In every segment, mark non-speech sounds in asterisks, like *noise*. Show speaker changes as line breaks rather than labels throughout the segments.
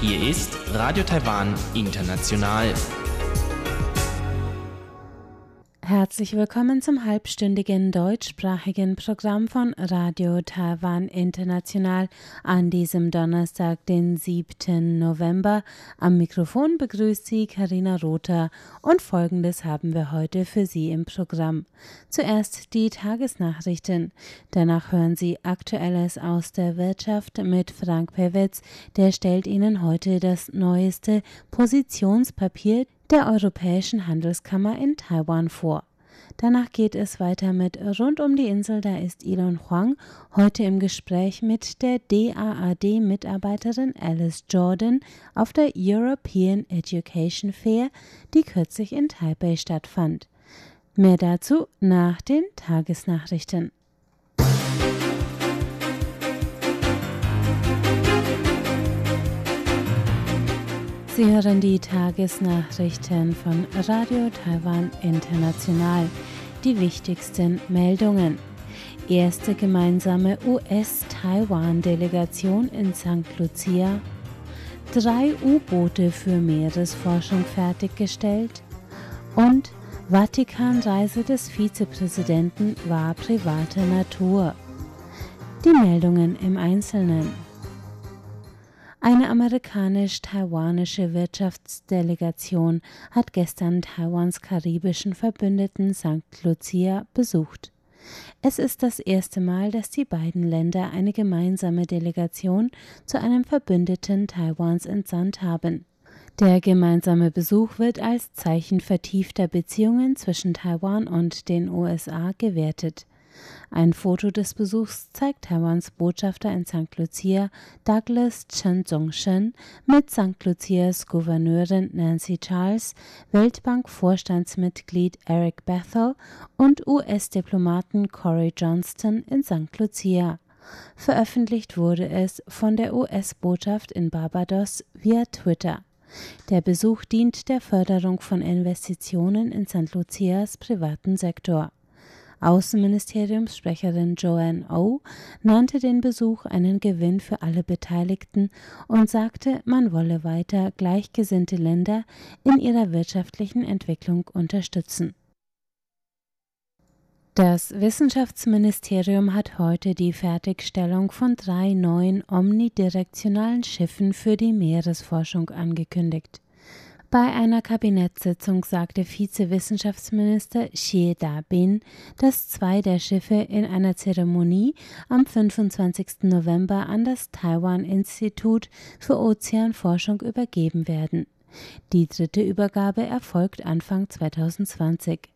Hier ist Radio Taiwan International.
Herzlich willkommen zum halbstündigen deutschsprachigen Programm von Radio Taiwan International an diesem Donnerstag, den 7. November. Am Mikrofon begrüßt Sie Karina Rother und folgendes haben wir heute für Sie im Programm. Zuerst die Tagesnachrichten. Danach hören Sie Aktuelles aus der Wirtschaft mit Frank Pewitz. Der stellt Ihnen heute das neueste Positionspapier der Europäischen Handelskammer in Taiwan vor. Danach geht es weiter mit Rund um die Insel. Da ist Elon Huang heute im Gespräch mit der DAAD-Mitarbeiterin Alice Jordan auf der European Education Fair, die kürzlich in Taipei stattfand. Mehr dazu nach den Tagesnachrichten. Sie hören die Tagesnachrichten von Radio Taiwan International. Die wichtigsten Meldungen. Erste gemeinsame US-Taiwan-Delegation in St. Lucia. Drei U-Boote für Meeresforschung fertiggestellt. Und Vatikanreise des Vizepräsidenten war privater Natur. Die Meldungen im Einzelnen. Eine amerikanisch-taiwanische Wirtschaftsdelegation hat gestern Taiwans karibischen Verbündeten St. Lucia besucht. Es ist das erste Mal, dass die beiden Länder eine gemeinsame Delegation zu einem Verbündeten Taiwans entsandt haben. Der gemeinsame Besuch wird als Zeichen vertiefter Beziehungen zwischen Taiwan und den USA gewertet. Ein Foto des Besuchs zeigt Taiwans Botschafter in St. Lucia, Douglas Chen Zongshen, mit St. Lucias Gouverneurin Nancy Charles, Weltbank-Vorstandsmitglied Eric Bethel und US-Diplomaten Corey Johnston in St. Lucia. Veröffentlicht wurde es von der US-Botschaft in Barbados via Twitter. Der Besuch dient der Förderung von Investitionen in St. Lucias privaten Sektor. Außenministeriumssprecherin Joanne O nannte den Besuch einen Gewinn für alle Beteiligten und sagte, man wolle weiter gleichgesinnte Länder in ihrer wirtschaftlichen Entwicklung unterstützen. Das Wissenschaftsministerium hat heute die Fertigstellung von drei neuen omnidirektionalen Schiffen für die Meeresforschung angekündigt. Bei einer Kabinettssitzung sagte Vizewissenschaftsminister Xie Da-bin, dass zwei der Schiffe in einer Zeremonie am 25. November an das Taiwan-Institut für Ozeanforschung übergeben werden. Die dritte Übergabe erfolgt Anfang 2020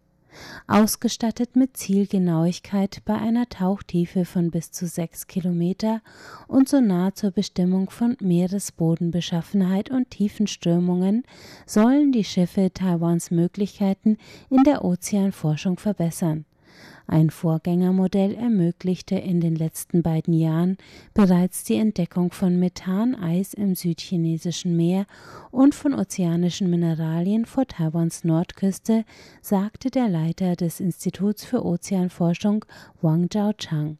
ausgestattet mit Zielgenauigkeit bei einer Tauchtiefe von bis zu sechs Kilometer und so nah zur Bestimmung von Meeresbodenbeschaffenheit und tiefen Strömungen, sollen die Schiffe Taiwans Möglichkeiten in der Ozeanforschung verbessern. Ein Vorgängermodell ermöglichte in den letzten beiden Jahren bereits die Entdeckung von Methaneis im südchinesischen Meer und von ozeanischen Mineralien vor Taiwans Nordküste, sagte der Leiter des Instituts für Ozeanforschung Wang Zhaochang.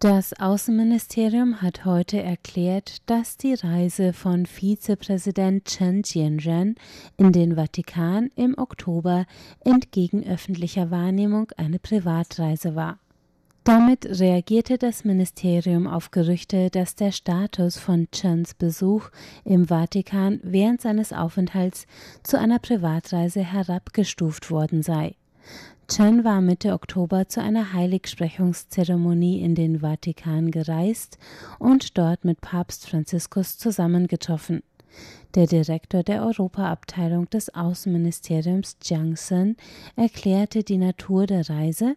Das Außenministerium hat heute erklärt, dass die Reise von Vizepräsident Chen Jianren in den Vatikan im Oktober entgegen öffentlicher Wahrnehmung eine Privatreise war. Damit reagierte das Ministerium auf Gerüchte, dass der Status von Chens Besuch im Vatikan während seines Aufenthalts zu einer Privatreise herabgestuft worden sei. Chen war Mitte Oktober zu einer Heiligsprechungszeremonie in den Vatikan gereist und dort mit Papst Franziskus zusammengetroffen. Der Direktor der Europaabteilung des Außenministeriums Jiang Sen erklärte die Natur der Reise.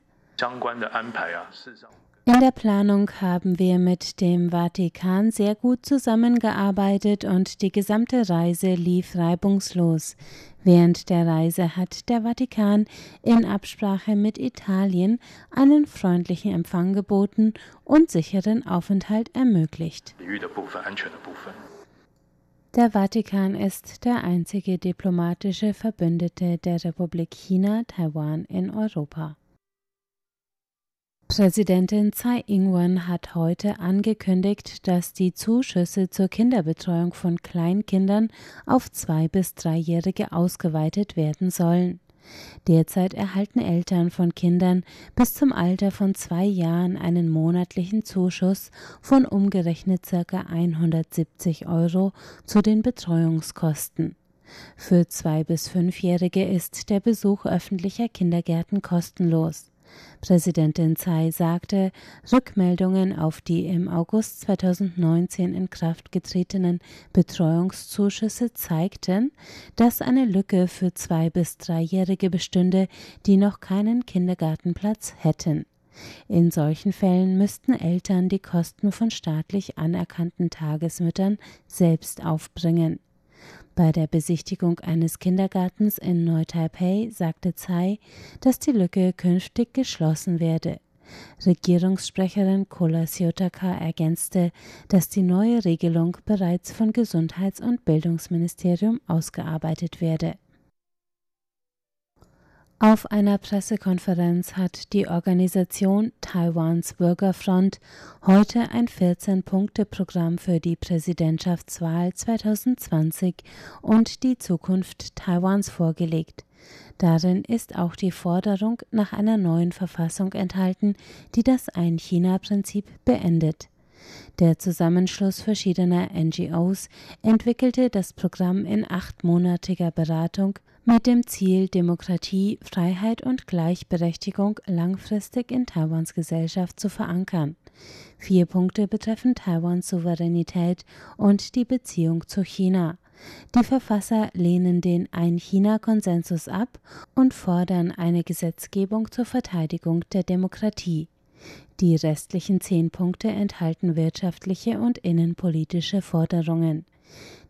In der Planung haben wir mit dem Vatikan sehr gut zusammengearbeitet und die gesamte Reise lief reibungslos. Während der Reise hat der Vatikan in Absprache mit Italien einen freundlichen Empfang geboten und sicheren Aufenthalt ermöglicht. Der Vatikan ist der einzige diplomatische Verbündete der Republik China Taiwan in Europa. Präsidentin Tsai Ing-wen hat heute angekündigt, dass die Zuschüsse zur Kinderbetreuung von Kleinkindern auf zwei bis dreijährige ausgeweitet werden sollen. Derzeit erhalten Eltern von Kindern bis zum Alter von zwei Jahren einen monatlichen Zuschuss von umgerechnet ca. 170 Euro zu den Betreuungskosten. Für zwei bis fünfjährige ist der Besuch öffentlicher Kindergärten kostenlos. Präsidentin Tsai sagte, Rückmeldungen auf die im August 2019 in Kraft getretenen Betreuungszuschüsse zeigten, dass eine Lücke für zwei bis dreijährige bestünde, die noch keinen Kindergartenplatz hätten. In solchen Fällen müssten Eltern die Kosten von staatlich anerkannten Tagesmüttern selbst aufbringen. Bei der Besichtigung eines Kindergartens in Neu-Taipei sagte Tsai, dass die Lücke künftig geschlossen werde. Regierungssprecherin Kola Siotaka ergänzte, dass die neue Regelung bereits von Gesundheits- und Bildungsministerium ausgearbeitet werde. Auf einer Pressekonferenz hat die Organisation Taiwans Bürgerfront heute ein 14-Punkte-Programm für die Präsidentschaftswahl 2020 und die Zukunft Taiwans vorgelegt. Darin ist auch die Forderung nach einer neuen Verfassung enthalten, die das Ein-China-Prinzip beendet. Der Zusammenschluss verschiedener NGOs entwickelte das Programm in achtmonatiger Beratung mit dem Ziel, Demokratie, Freiheit und Gleichberechtigung langfristig in Taiwans Gesellschaft zu verankern. Vier Punkte betreffen Taiwans Souveränität und die Beziehung zu China. Die Verfasser lehnen den Ein-China-Konsensus ab und fordern eine Gesetzgebung zur Verteidigung der Demokratie. Die restlichen zehn Punkte enthalten wirtschaftliche und innenpolitische Forderungen.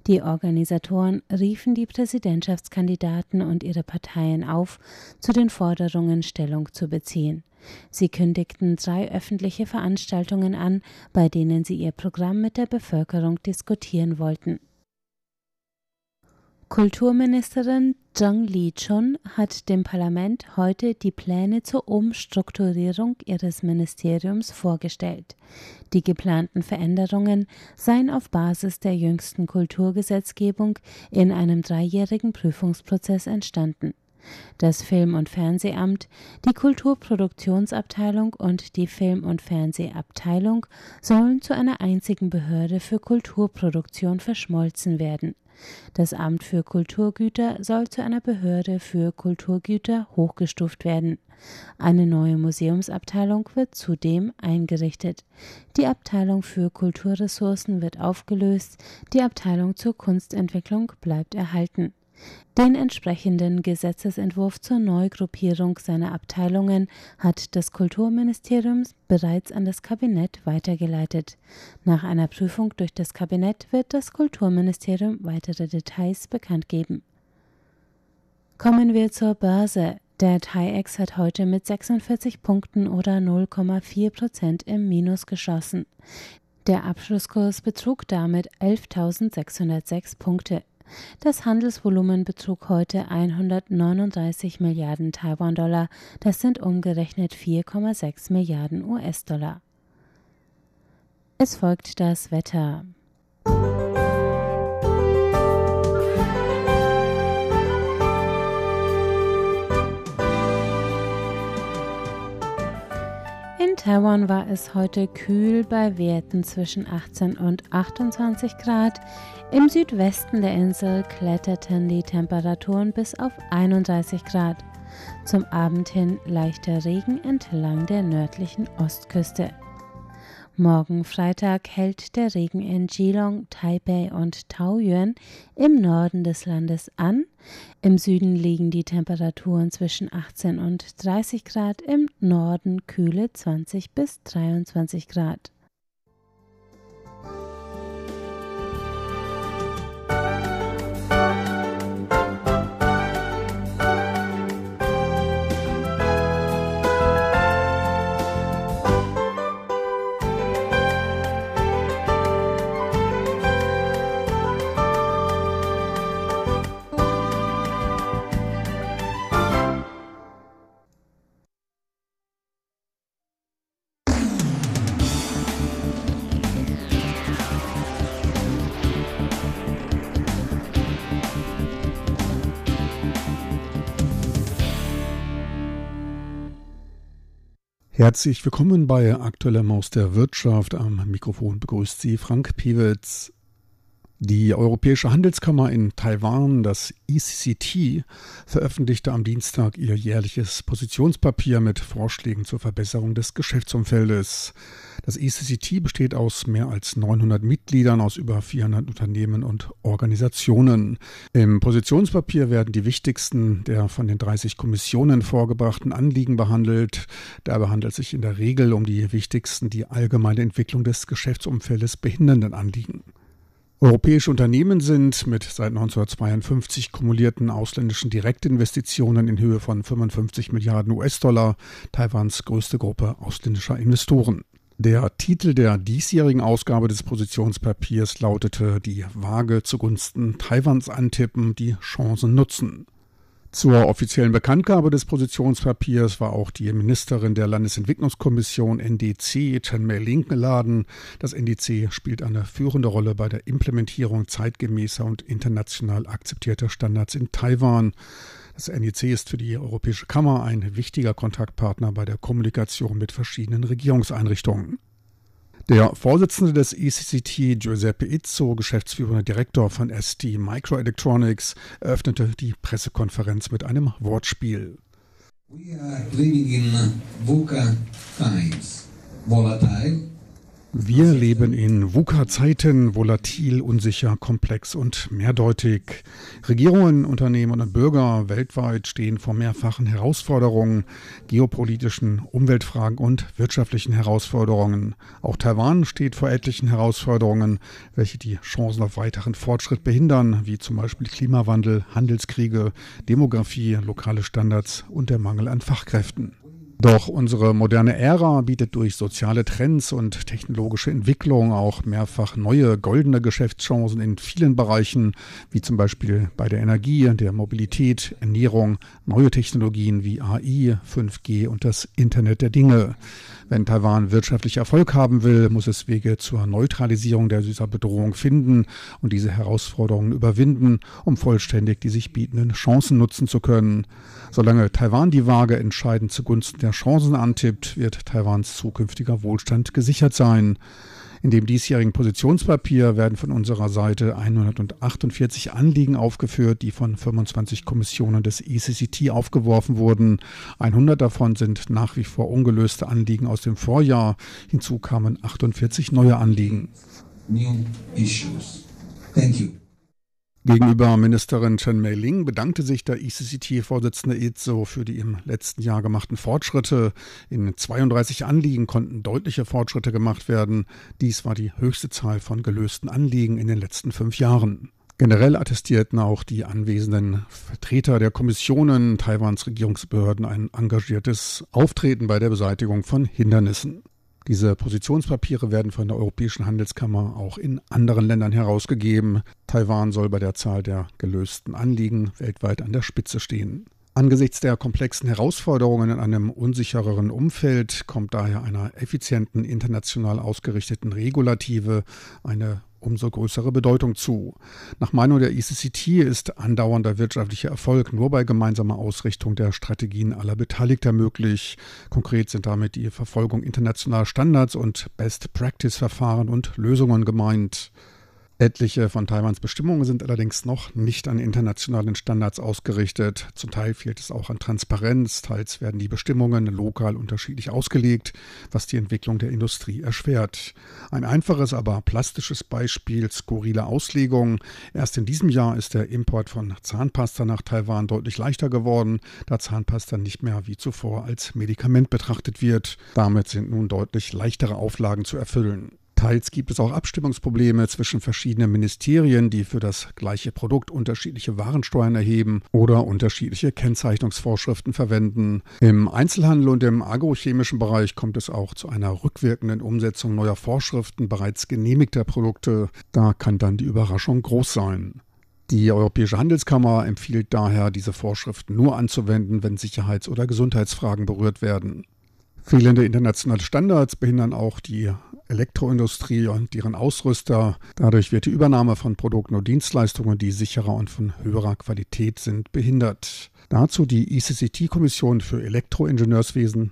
Die Organisatoren riefen die Präsidentschaftskandidaten und ihre Parteien auf, zu den Forderungen Stellung zu beziehen. Sie kündigten drei öffentliche Veranstaltungen an, bei denen sie ihr Programm mit der Bevölkerung diskutieren wollten. Kulturministerin Zhang Li-chun hat dem Parlament heute die Pläne zur Umstrukturierung ihres Ministeriums vorgestellt. Die geplanten Veränderungen seien auf Basis der jüngsten Kulturgesetzgebung in einem dreijährigen Prüfungsprozess entstanden. Das Film- und Fernsehamt, die Kulturproduktionsabteilung und die Film- und Fernsehabteilung sollen zu einer einzigen Behörde für Kulturproduktion verschmolzen werden. Das Amt für Kulturgüter soll zu einer Behörde für Kulturgüter hochgestuft werden. Eine neue Museumsabteilung wird zudem eingerichtet. Die Abteilung für Kulturressourcen wird aufgelöst, die Abteilung zur Kunstentwicklung bleibt erhalten. Den entsprechenden Gesetzesentwurf zur Neugruppierung seiner Abteilungen hat das Kulturministerium bereits an das Kabinett weitergeleitet. Nach einer Prüfung durch das Kabinett wird das Kulturministerium weitere Details bekannt geben. Kommen wir zur Börse. Der TAIEX hat heute mit 46 Punkten oder 0,4 Prozent im Minus geschossen. Der Abschlusskurs betrug damit 11.606 Punkte. Das Handelsvolumen betrug heute 139 Milliarden Taiwan-Dollar, das sind umgerechnet 4,6 Milliarden US-Dollar. Es folgt das Wetter. In Taiwan war es heute kühl bei Werten zwischen 18 und 28 Grad. Im Südwesten der Insel kletterten die Temperaturen bis auf 31 Grad. Zum Abend hin leichter Regen entlang der nördlichen Ostküste. Morgen Freitag hält der Regen in Geelong, Taipei und Taoyuan im Norden des Landes an. Im Süden liegen die Temperaturen zwischen 18 und 30 Grad, im Norden kühle 20 bis 23 Grad.
Herzlich willkommen bei Aktueller Maus der Wirtschaft. Am Mikrofon begrüßt Sie Frank Piewitz. Die Europäische Handelskammer in Taiwan, das ECCT, veröffentlichte am Dienstag ihr jährliches Positionspapier mit Vorschlägen zur Verbesserung des Geschäftsumfeldes. Das ECCT besteht aus mehr als 900 Mitgliedern aus über 400 Unternehmen und Organisationen. Im Positionspapier werden die wichtigsten der von den 30 Kommissionen vorgebrachten Anliegen behandelt. Dabei handelt es sich in der Regel um die wichtigsten, die allgemeine Entwicklung des Geschäftsumfeldes behindernden Anliegen. Europäische Unternehmen sind mit seit 1952 kumulierten ausländischen Direktinvestitionen in Höhe von 55 Milliarden US-Dollar Taiwans größte Gruppe ausländischer Investoren. Der Titel der diesjährigen Ausgabe des Positionspapiers lautete Die Waage zugunsten Taiwans antippen, die Chancen nutzen. Zur offiziellen Bekanntgabe des Positionspapiers war auch die Ministerin der Landesentwicklungskommission NDC, Chen Mei-Ling, geladen. Das NDC spielt eine führende Rolle bei der Implementierung zeitgemäßer und international akzeptierter Standards in Taiwan. Das NEC ist für die Europäische Kammer ein wichtiger Kontaktpartner bei der Kommunikation mit verschiedenen Regierungseinrichtungen. Der Vorsitzende des ECCT, Giuseppe Izzo, geschäftsführender Direktor von ST Microelectronics, eröffnete die Pressekonferenz mit einem Wortspiel. We are living in VUCA times, volatile wir leben in VUCA-Zeiten, volatil, unsicher, komplex und mehrdeutig. Regierungen, Unternehmen und Bürger weltweit stehen vor mehrfachen Herausforderungen, geopolitischen, Umweltfragen und wirtschaftlichen Herausforderungen. Auch Taiwan steht vor etlichen Herausforderungen, welche die Chancen auf weiteren Fortschritt behindern, wie zum Beispiel Klimawandel, Handelskriege, Demografie, lokale Standards und der Mangel an Fachkräften. Doch unsere moderne Ära bietet durch soziale Trends und technologische Entwicklung auch mehrfach neue goldene Geschäftschancen in vielen Bereichen, wie zum Beispiel bei der Energie, der Mobilität, Ernährung, neue Technologien wie AI, 5G und das Internet der Dinge. Wenn Taiwan wirtschaftlich Erfolg haben will, muss es Wege zur Neutralisierung der dieser Bedrohung finden und diese Herausforderungen überwinden, um vollständig die sich bietenden Chancen nutzen zu können. Solange Taiwan die Waage entscheidend zugunsten der Chancen antippt, wird Taiwans zukünftiger Wohlstand gesichert sein. In dem diesjährigen Positionspapier werden von unserer Seite 148 Anliegen aufgeführt, die von 25 Kommissionen des ECCT aufgeworfen wurden. 100 davon sind nach wie vor ungelöste Anliegen aus dem Vorjahr. Hinzu kamen 48 neue Anliegen. New issues. Thank you. Gegenüber Ministerin Chen Mei-Ling bedankte sich der ECCT-Vorsitzende Izzo für die im letzten Jahr gemachten Fortschritte. In 32 Anliegen konnten deutliche Fortschritte gemacht werden. Dies war die höchste Zahl von gelösten Anliegen in den letzten fünf Jahren. Generell attestierten auch die anwesenden Vertreter der Kommissionen Taiwans Regierungsbehörden ein engagiertes Auftreten bei der Beseitigung von Hindernissen. Diese Positionspapiere werden von der Europäischen Handelskammer auch in anderen Ländern herausgegeben. Taiwan soll bei der Zahl der gelösten Anliegen weltweit an der Spitze stehen. Angesichts der komplexen Herausforderungen in einem unsichereren Umfeld kommt daher einer effizienten, international ausgerichteten Regulative eine umso größere Bedeutung zu. Nach Meinung der ECCT ist andauernder wirtschaftlicher Erfolg nur bei gemeinsamer Ausrichtung der Strategien aller Beteiligter möglich. Konkret sind damit die Verfolgung internationaler Standards und Best-Practice-Verfahren und Lösungen gemeint. Etliche von Taiwans Bestimmungen sind allerdings noch nicht an internationalen Standards ausgerichtet. Zum Teil fehlt es auch an Transparenz, teils werden die Bestimmungen lokal unterschiedlich ausgelegt, was die Entwicklung der Industrie erschwert. Ein einfaches, aber plastisches Beispiel skurrile Auslegung. Erst in diesem Jahr ist der Import von Zahnpasta nach Taiwan deutlich leichter geworden, da Zahnpasta nicht mehr wie zuvor als Medikament betrachtet wird. Damit sind nun deutlich leichtere Auflagen zu erfüllen. Teils gibt es auch Abstimmungsprobleme zwischen verschiedenen Ministerien, die für das gleiche Produkt unterschiedliche Warensteuern erheben oder unterschiedliche Kennzeichnungsvorschriften verwenden. Im Einzelhandel und im agrochemischen Bereich kommt es auch zu einer rückwirkenden Umsetzung neuer Vorschriften bereits genehmigter Produkte. Da kann dann die Überraschung groß sein. Die Europäische Handelskammer empfiehlt daher, diese Vorschriften nur anzuwenden, wenn Sicherheits- oder Gesundheitsfragen berührt werden. Fehlende internationale Standards behindern auch die Elektroindustrie und ihren Ausrüster. Dadurch wird die Übernahme von Produkten und Dienstleistungen, die sicherer und von höherer Qualität sind, behindert. Dazu die ECCT-Kommission für Elektroingenieurswesen.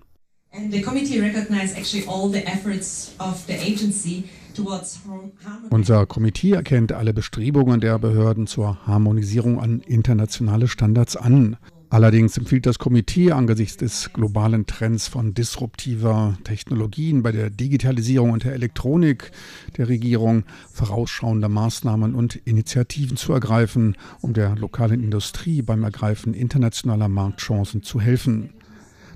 Unser Komitee erkennt alle Bestrebungen der Behörden zur Harmonisierung an internationale Standards an. Allerdings empfiehlt das Komitee angesichts des globalen Trends von disruptiver Technologien bei der Digitalisierung und der Elektronik der Regierung vorausschauende Maßnahmen und Initiativen zu ergreifen, um der lokalen Industrie beim Ergreifen internationaler Marktchancen zu helfen.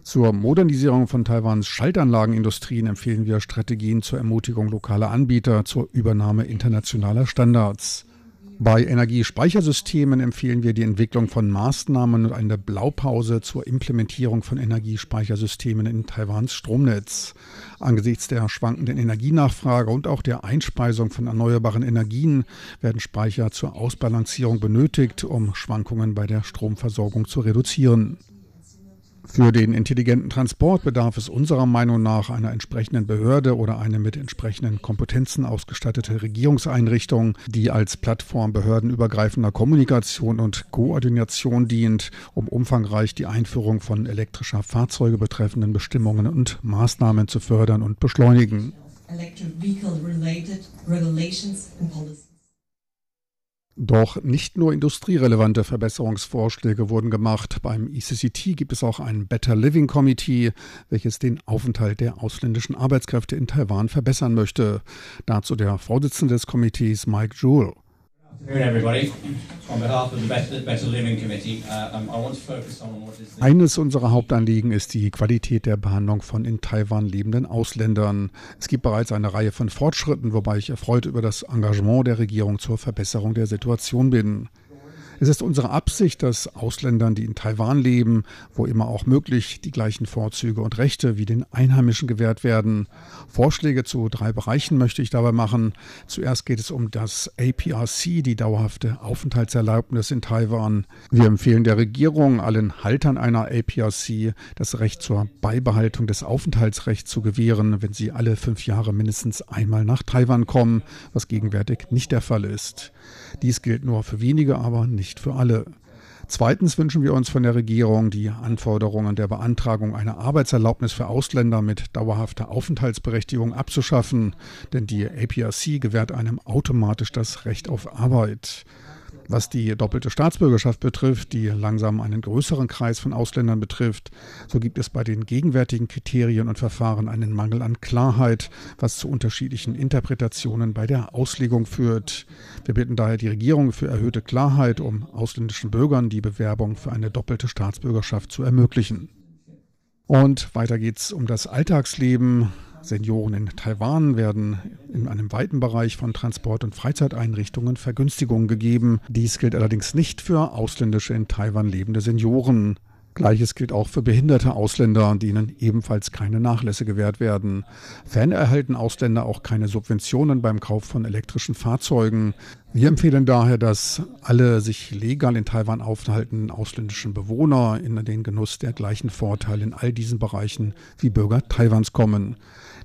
Zur Modernisierung von Taiwans Schaltanlagenindustrien empfehlen wir Strategien zur Ermutigung lokaler Anbieter zur Übernahme internationaler Standards. Bei Energiespeichersystemen empfehlen wir die Entwicklung von Maßnahmen und eine Blaupause zur Implementierung von Energiespeichersystemen in Taiwans Stromnetz. Angesichts der schwankenden Energienachfrage und auch der Einspeisung von erneuerbaren Energien werden Speicher zur Ausbalancierung benötigt, um Schwankungen bei der Stromversorgung zu reduzieren. Für den intelligenten Transport bedarf es unserer Meinung nach einer entsprechenden Behörde oder eine mit entsprechenden Kompetenzen ausgestattete Regierungseinrichtung, die als Plattform behördenübergreifender Kommunikation und Koordination dient, um umfangreich die Einführung von elektrischer Fahrzeuge betreffenden Bestimmungen und Maßnahmen zu fördern und beschleunigen. Electric vehicle related regulations and policies. Doch nicht nur industrierelevante Verbesserungsvorschläge wurden gemacht. Beim ECCT gibt es auch ein Better Living Committee, welches den Aufenthalt der ausländischen Arbeitskräfte in Taiwan verbessern möchte. Dazu der Vorsitzende des Komitees Mike Jewell. Eines unserer Hauptanliegen ist die Qualität der Behandlung von in Taiwan lebenden Ausländern. Es gibt bereits eine Reihe von Fortschritten, wobei ich erfreut über das Engagement der Regierung zur Verbesserung der Situation bin. Es ist unsere Absicht, dass Ausländern, die in Taiwan leben, wo immer auch möglich, die gleichen Vorzüge und Rechte wie den Einheimischen gewährt werden. Vorschläge zu drei Bereichen möchte ich dabei machen. Zuerst geht es um das APRC, die dauerhafte Aufenthaltserlaubnis in Taiwan. Wir empfehlen der Regierung, allen Haltern einer APRC das Recht zur Beibehaltung des Aufenthaltsrechts zu gewähren, wenn sie alle fünf Jahre mindestens einmal nach Taiwan kommen, was gegenwärtig nicht der Fall ist. Dies gilt nur für wenige, aber nicht für alle. Zweitens wünschen wir uns von der Regierung, die Anforderungen der Beantragung einer Arbeitserlaubnis für Ausländer mit dauerhafter Aufenthaltsberechtigung abzuschaffen, denn die APRC gewährt einem automatisch das Recht auf Arbeit. Was die doppelte Staatsbürgerschaft betrifft, die langsam einen größeren Kreis von Ausländern betrifft, so gibt es bei den gegenwärtigen Kriterien und Verfahren einen Mangel an Klarheit, was zu unterschiedlichen Interpretationen bei der Auslegung führt. Wir bitten daher die Regierung für erhöhte Klarheit, um ausländischen Bürgern die Bewerbung für eine doppelte Staatsbürgerschaft zu ermöglichen. Und weiter geht es um das Alltagsleben. Senioren in Taiwan werden in einem weiten Bereich von Transport- und Freizeiteinrichtungen Vergünstigungen gegeben. Dies gilt allerdings nicht für ausländische in Taiwan lebende Senioren. Gleiches gilt auch für behinderte Ausländer, denen ebenfalls keine Nachlässe gewährt werden. Ferner erhalten Ausländer auch keine Subventionen beim Kauf von elektrischen Fahrzeugen. Wir empfehlen daher, dass alle sich legal in Taiwan aufhaltenden ausländischen Bewohner in den Genuss der gleichen Vorteile in all diesen Bereichen wie Bürger Taiwans kommen.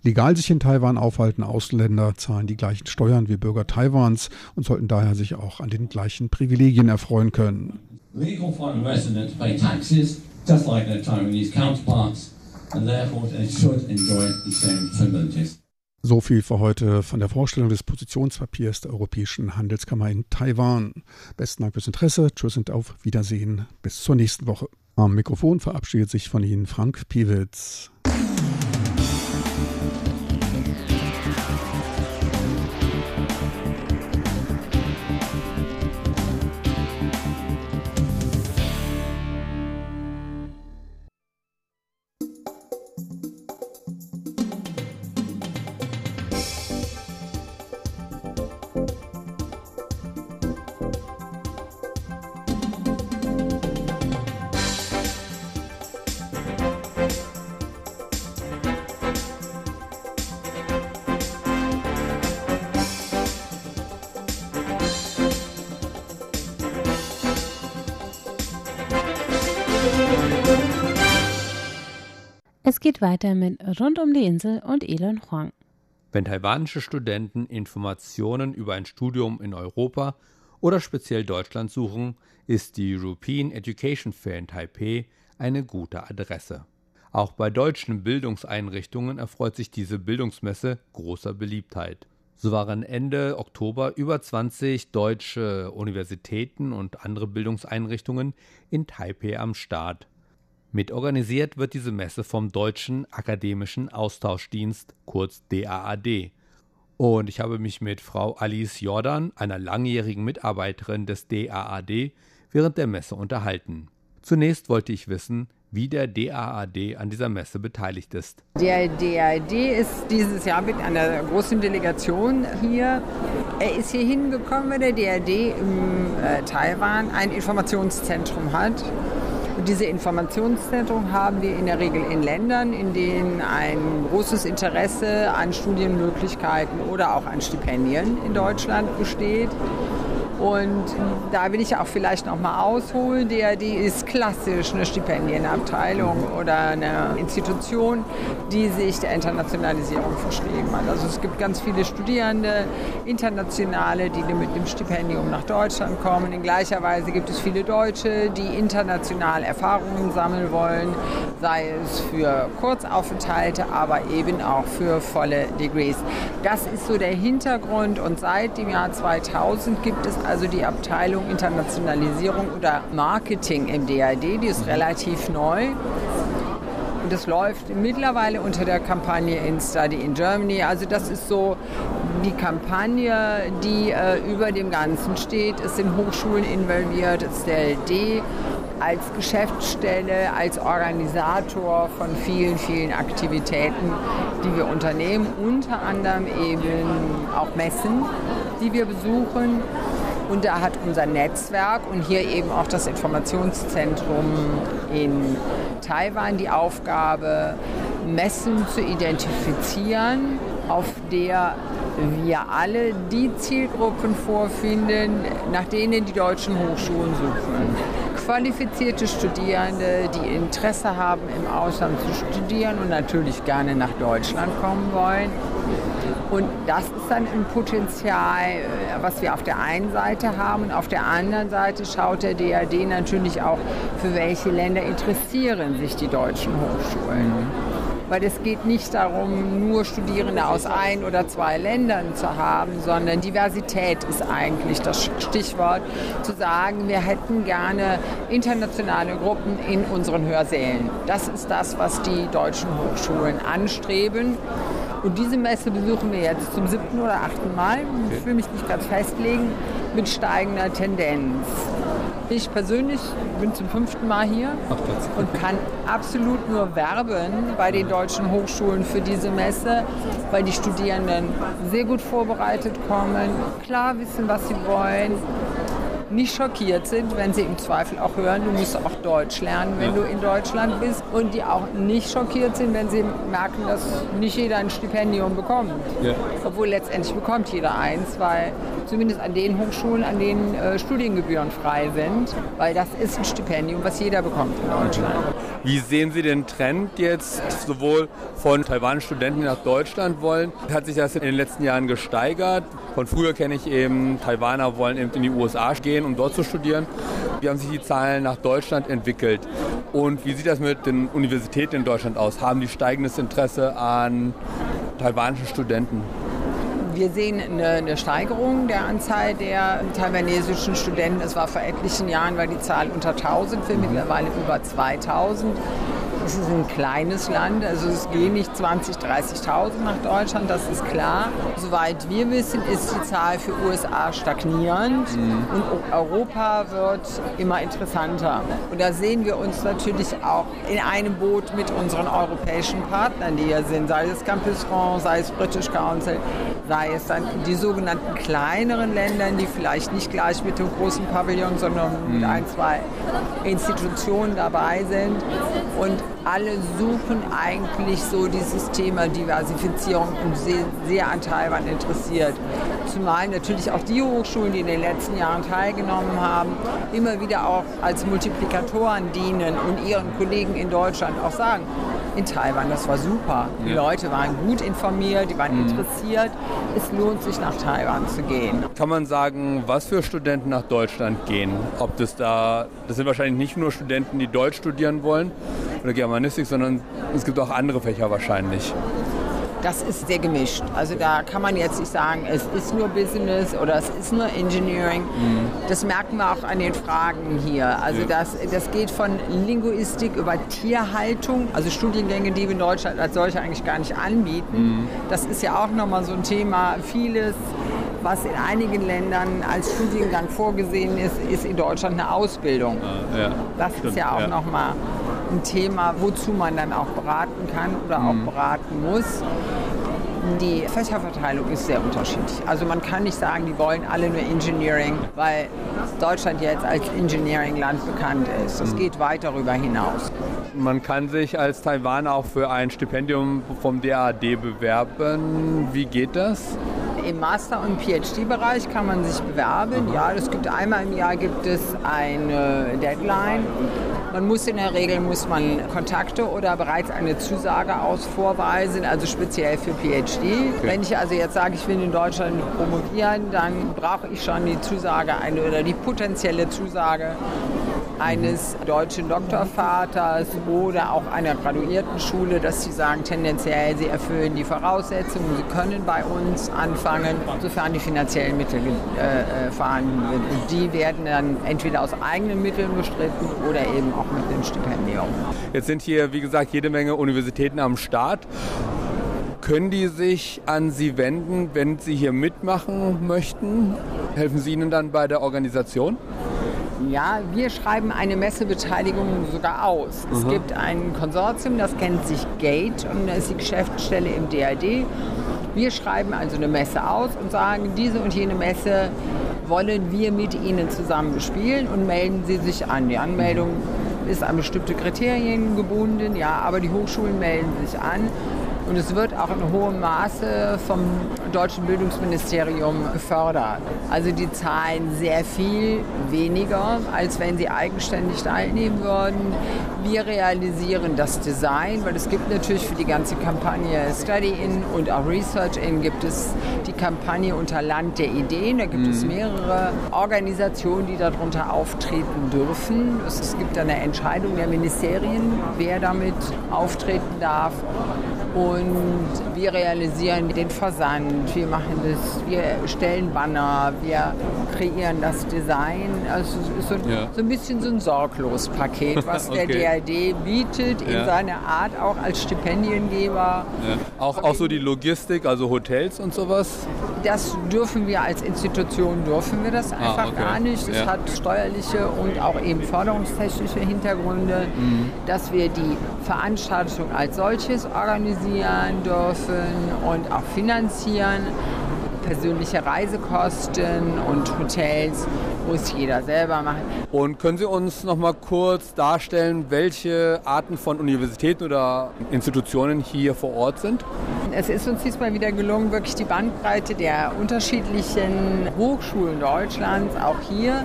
Legal sich in Taiwan aufhaltende Ausländer zahlen die gleichen Steuern wie Bürger Taiwans und sollten daher sich auch an den gleichen Privilegien erfreuen können. Legal foreign residents pay taxes just like their Taiwanese counterparts and therefore they should enjoy the same privileges. So viel für heute von der Vorstellung des Positionspapiers der Europäischen Handelskammer in Taiwan. Besten Dank fürs Interesse. Tschüss und auf Wiedersehen. Bis zur nächsten Woche. Am Mikrofon verabschiedet sich von Ihnen Frank Piewitz.
Geht weiter mit Rund um die Insel und Elon Huang.
Wenn taiwanische Studenten Informationen über ein Studium in Europa oder speziell Deutschland suchen, ist die European Education Fair in Taipei eine gute Adresse. Auch bei deutschen Bildungseinrichtungen erfreut sich diese Bildungsmesse großer Beliebtheit. So waren Ende Oktober über 20 deutsche Universitäten und andere Bildungseinrichtungen in Taipei am Start. Mitorganisiert wird diese Messe vom Deutschen Akademischen Austauschdienst, kurz DAAD. Und ich habe mich mit Frau Alice Jordan, einer langjährigen Mitarbeiterin des DAAD, während der Messe unterhalten. Zunächst wollte ich wissen, wie der DAAD an dieser Messe beteiligt ist.
Der DAAD ist dieses Jahr mit einer großen Delegation hier. Er ist hier hingekommen, weil der DAAD im äh, Taiwan ein Informationszentrum hat. Diese Informationszentrum haben wir in der Regel in Ländern, in denen ein großes Interesse an Studienmöglichkeiten oder auch an Stipendien in Deutschland besteht. Und da will ich auch vielleicht noch mal ausholen. DRD ist klassisch eine Stipendienabteilung oder eine Institution, die sich der Internationalisierung verschrieben hat. Also es gibt ganz viele Studierende, Internationale, die mit dem Stipendium nach Deutschland kommen. In gleicher Weise gibt es viele Deutsche, die international Erfahrungen sammeln wollen, sei es für Kurzaufenthalte, aber eben auch für volle Degrees. Das ist so der Hintergrund und seit dem Jahr 2000 gibt es also die Abteilung Internationalisierung oder Marketing im DAD, die ist relativ neu. Und das läuft mittlerweile unter der Kampagne in Study in Germany. Also das ist so die Kampagne, die äh, über dem Ganzen steht. Es sind Hochschulen involviert, es ist der LD als Geschäftsstelle, als Organisator von vielen, vielen Aktivitäten, die wir unternehmen, unter anderem eben auch Messen, die wir besuchen. Und da hat unser Netzwerk und hier eben auch das Informationszentrum in Taiwan die Aufgabe, Messen zu identifizieren, auf der wir alle die Zielgruppen vorfinden, nach denen die deutschen Hochschulen suchen. Qualifizierte Studierende, die Interesse haben, im Ausland zu studieren und natürlich gerne nach Deutschland kommen wollen. Und das ist dann ein Potenzial, äh, was wir auf der einen Seite haben. Und auf der anderen Seite schaut der DAD natürlich auch, für welche Länder interessieren sich die deutschen Hochschulen. Weil es geht nicht darum, nur Studierende aus ein oder zwei Ländern zu haben, sondern Diversität ist eigentlich das Stichwort. Zu sagen, wir hätten gerne internationale Gruppen in unseren Hörsälen. Das ist das, was die deutschen Hochschulen anstreben. Und diese Messe besuchen wir jetzt zum siebten oder achten Mal. Ich will mich nicht ganz festlegen, mit steigender Tendenz. Ich persönlich bin zum fünften Mal hier und kann absolut nur werben bei den deutschen Hochschulen für diese Messe, weil die Studierenden sehr gut vorbereitet kommen, klar wissen, was sie wollen, nicht schockiert sind, wenn sie im Zweifel auch hören, du musst auch Deutsch lernen, wenn ja. du in Deutschland bist. Und die auch nicht schockiert sind, wenn sie merken, dass nicht jeder ein Stipendium bekommt. Ja. Obwohl letztendlich bekommt jeder eins, weil zumindest an den Hochschulen, an denen äh, Studiengebühren frei sind, weil das ist ein Stipendium, was jeder bekommt in Deutschland.
Wie sehen Sie den Trend jetzt sowohl von taiwanischen Studenten, die nach Deutschland wollen? Hat sich das in den letzten Jahren gesteigert? Von früher kenne ich eben, Taiwaner wollen eben in die USA gehen, um dort zu studieren. Wie haben sich die Zahlen nach Deutschland entwickelt? Und wie sieht das mit den Universitäten in Deutschland aus? Haben die steigendes Interesse an taiwanischen Studenten?
Wir sehen eine, eine, Steigerung der Anzahl der taiwanesischen Studenten. Es war vor etlichen Jahren, war die Zahl unter 1000, für mittlerweile über 2000. Es ist ein kleines Land, also es gehen nicht 20.000, 30.000 nach Deutschland, das ist klar. Soweit wir wissen, ist die Zahl für USA stagnierend mhm. und Europa wird immer interessanter. Und da sehen wir uns natürlich auch in einem Boot mit unseren europäischen Partnern, die hier sind, sei es Campus France, sei es British Council, sei es dann die sogenannten kleineren Länder, die vielleicht nicht gleich mit dem großen Pavillon, sondern mit mhm. ein, zwei Institutionen dabei sind. Und alle suchen eigentlich so dieses Thema Diversifizierung und sehr, sehr an Taiwan interessiert. Zumal natürlich auch die Hochschulen, die in den letzten Jahren teilgenommen haben, immer wieder auch als Multiplikatoren dienen und ihren Kollegen in Deutschland auch sagen, in Taiwan, das war super. Die ja. Leute waren gut informiert, die waren mhm. interessiert. Es lohnt sich nach Taiwan zu gehen.
Kann man sagen, was für Studenten nach Deutschland gehen? Ob das da, das sind wahrscheinlich nicht nur Studenten, die Deutsch studieren wollen, oder Germanistik, sondern es gibt auch andere Fächer wahrscheinlich
das ist sehr gemischt. Also da kann man jetzt nicht sagen, es ist nur Business oder es ist nur Engineering. Mhm. Das merken wir auch an den Fragen hier. Also ja. das, das geht von Linguistik über Tierhaltung, also Studiengänge, die wir in Deutschland als solche eigentlich gar nicht anbieten. Mhm. Das ist ja auch nochmal so ein Thema. Vieles was in einigen Ländern als Studiengang vorgesehen ist, ist in Deutschland eine Ausbildung. Ah, ja, das stimmt, ist ja auch ja. nochmal ein Thema, wozu man dann auch beraten kann oder auch mhm. beraten muss. Die Fächerverteilung ist sehr unterschiedlich. Also man kann nicht sagen, die wollen alle nur Engineering, weil Deutschland jetzt als Engineering-Land bekannt ist. Es mhm. geht weit darüber hinaus.
Man kann sich als Taiwaner auch für ein Stipendium vom DAAD bewerben. Wie geht das?
Im Master- und PhD-Bereich kann man sich bewerben. Ja, es gibt einmal im Jahr gibt es eine Deadline. Man muss in der Regel muss man Kontakte oder bereits eine Zusage aus vorweisen, also speziell für PhD. Okay. Wenn ich also jetzt sage, ich will in Deutschland promovieren, dann brauche ich schon die Zusage eine oder die potenzielle Zusage eines deutschen Doktorvaters oder auch einer Graduiertenschule, dass sie sagen, tendenziell sie erfüllen die Voraussetzungen, sie können bei uns anfangen, sofern die finanziellen Mittel äh, äh vorhanden sind. Die werden dann entweder aus eigenen Mitteln bestritten oder eben auch mit dem Stipendium.
Jetzt sind hier, wie gesagt, jede Menge Universitäten am Start. Können die sich an Sie wenden, wenn Sie hier mitmachen möchten? Helfen Sie ihnen dann bei der Organisation?
Ja, wir schreiben eine Messebeteiligung sogar aus. Es gibt ein Konsortium, das kennt sich GATE und das ist die Geschäftsstelle im DAD. Wir schreiben also eine Messe aus und sagen, diese und jene Messe wollen wir mit Ihnen zusammen bespielen und melden Sie sich an. Die Anmeldung ist an bestimmte Kriterien gebunden, ja, aber die Hochschulen melden sich an und es wird auch in hohem Maße vom deutschen Bildungsministerium gefördert. Also die zahlen sehr viel weniger, als wenn sie eigenständig teilnehmen würden. Wir realisieren das Design, weil es gibt natürlich für die ganze Kampagne Study In und auch Research In gibt es die Kampagne unter Land der Ideen. Da gibt mhm. es mehrere Organisationen, die darunter auftreten dürfen. Es gibt eine Entscheidung der Ministerien, wer damit auftreten darf. Und wir realisieren den Versand, wir machen das, wir stellen Banner, wir kreieren das Design. Also es ist so, ja. so ein bisschen so ein Sorglos-Paket, *laughs* was okay. der DAD bietet in ja. seiner Art auch als Stipendiengeber. Ja.
Auch, auch so die Logistik, also Hotels und sowas?
Das dürfen wir als Institution, dürfen wir das ah, einfach ah, okay. gar nicht. Es hat steuerliche und auch eben förderungstechnische Hintergründe, mhm. dass wir die Veranstaltung als solches organisieren dürfen und auch finanzieren. Persönliche Reisekosten und Hotels muss jeder selber machen.
Und können Sie uns noch mal kurz darstellen, welche Arten von Universitäten oder Institutionen hier vor Ort sind?
Es ist uns diesmal wieder gelungen, wirklich die Bandbreite der unterschiedlichen Hochschulen Deutschlands auch hier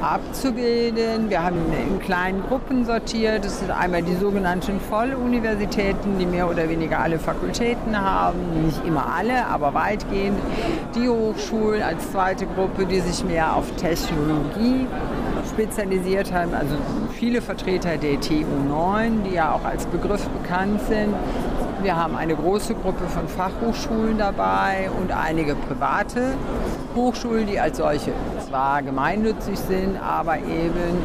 abzubilden. Wir haben in kleinen Gruppen sortiert. Das sind einmal die sogenannten Volluniversitäten, die mehr oder weniger alle Fakultäten haben. Nicht immer alle, aber weitgehend. Die Hochschulen als zweite Gruppe, die sich mehr auf Technologie spezialisiert haben. Also viele Vertreter der TU9, die ja auch als Begriff bekannt sind. Wir haben eine große Gruppe von Fachhochschulen dabei und einige private Hochschulen, die als solche zwar gemeinnützig sind, aber eben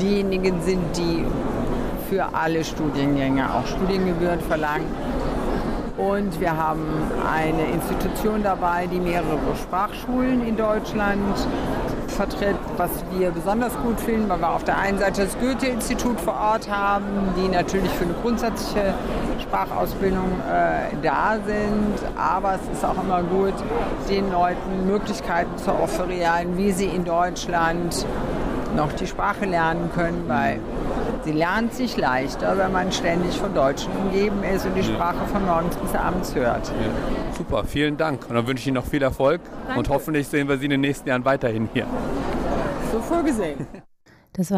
diejenigen sind, die für alle Studiengänge auch Studiengebühren verlangen. Und wir haben eine Institution dabei, die mehrere Sprachschulen in Deutschland vertritt, was wir besonders gut finden, weil wir auf der einen Seite das Goethe-Institut vor Ort haben, die natürlich für eine grundsätzliche Sprachausbildung äh, da sind, aber es ist auch immer gut, den Leuten Möglichkeiten zu offerieren, wie sie in Deutschland noch die Sprache lernen können, weil sie lernt sich leichter, wenn man ständig von Deutschen umgeben ist und die Sprache von morgens bis abends hört. Ja.
Super, vielen Dank. Und dann wünsche ich Ihnen noch viel Erfolg Danke. und hoffentlich sehen wir Sie in den nächsten Jahren weiterhin hier.
So vorgesehen. *laughs*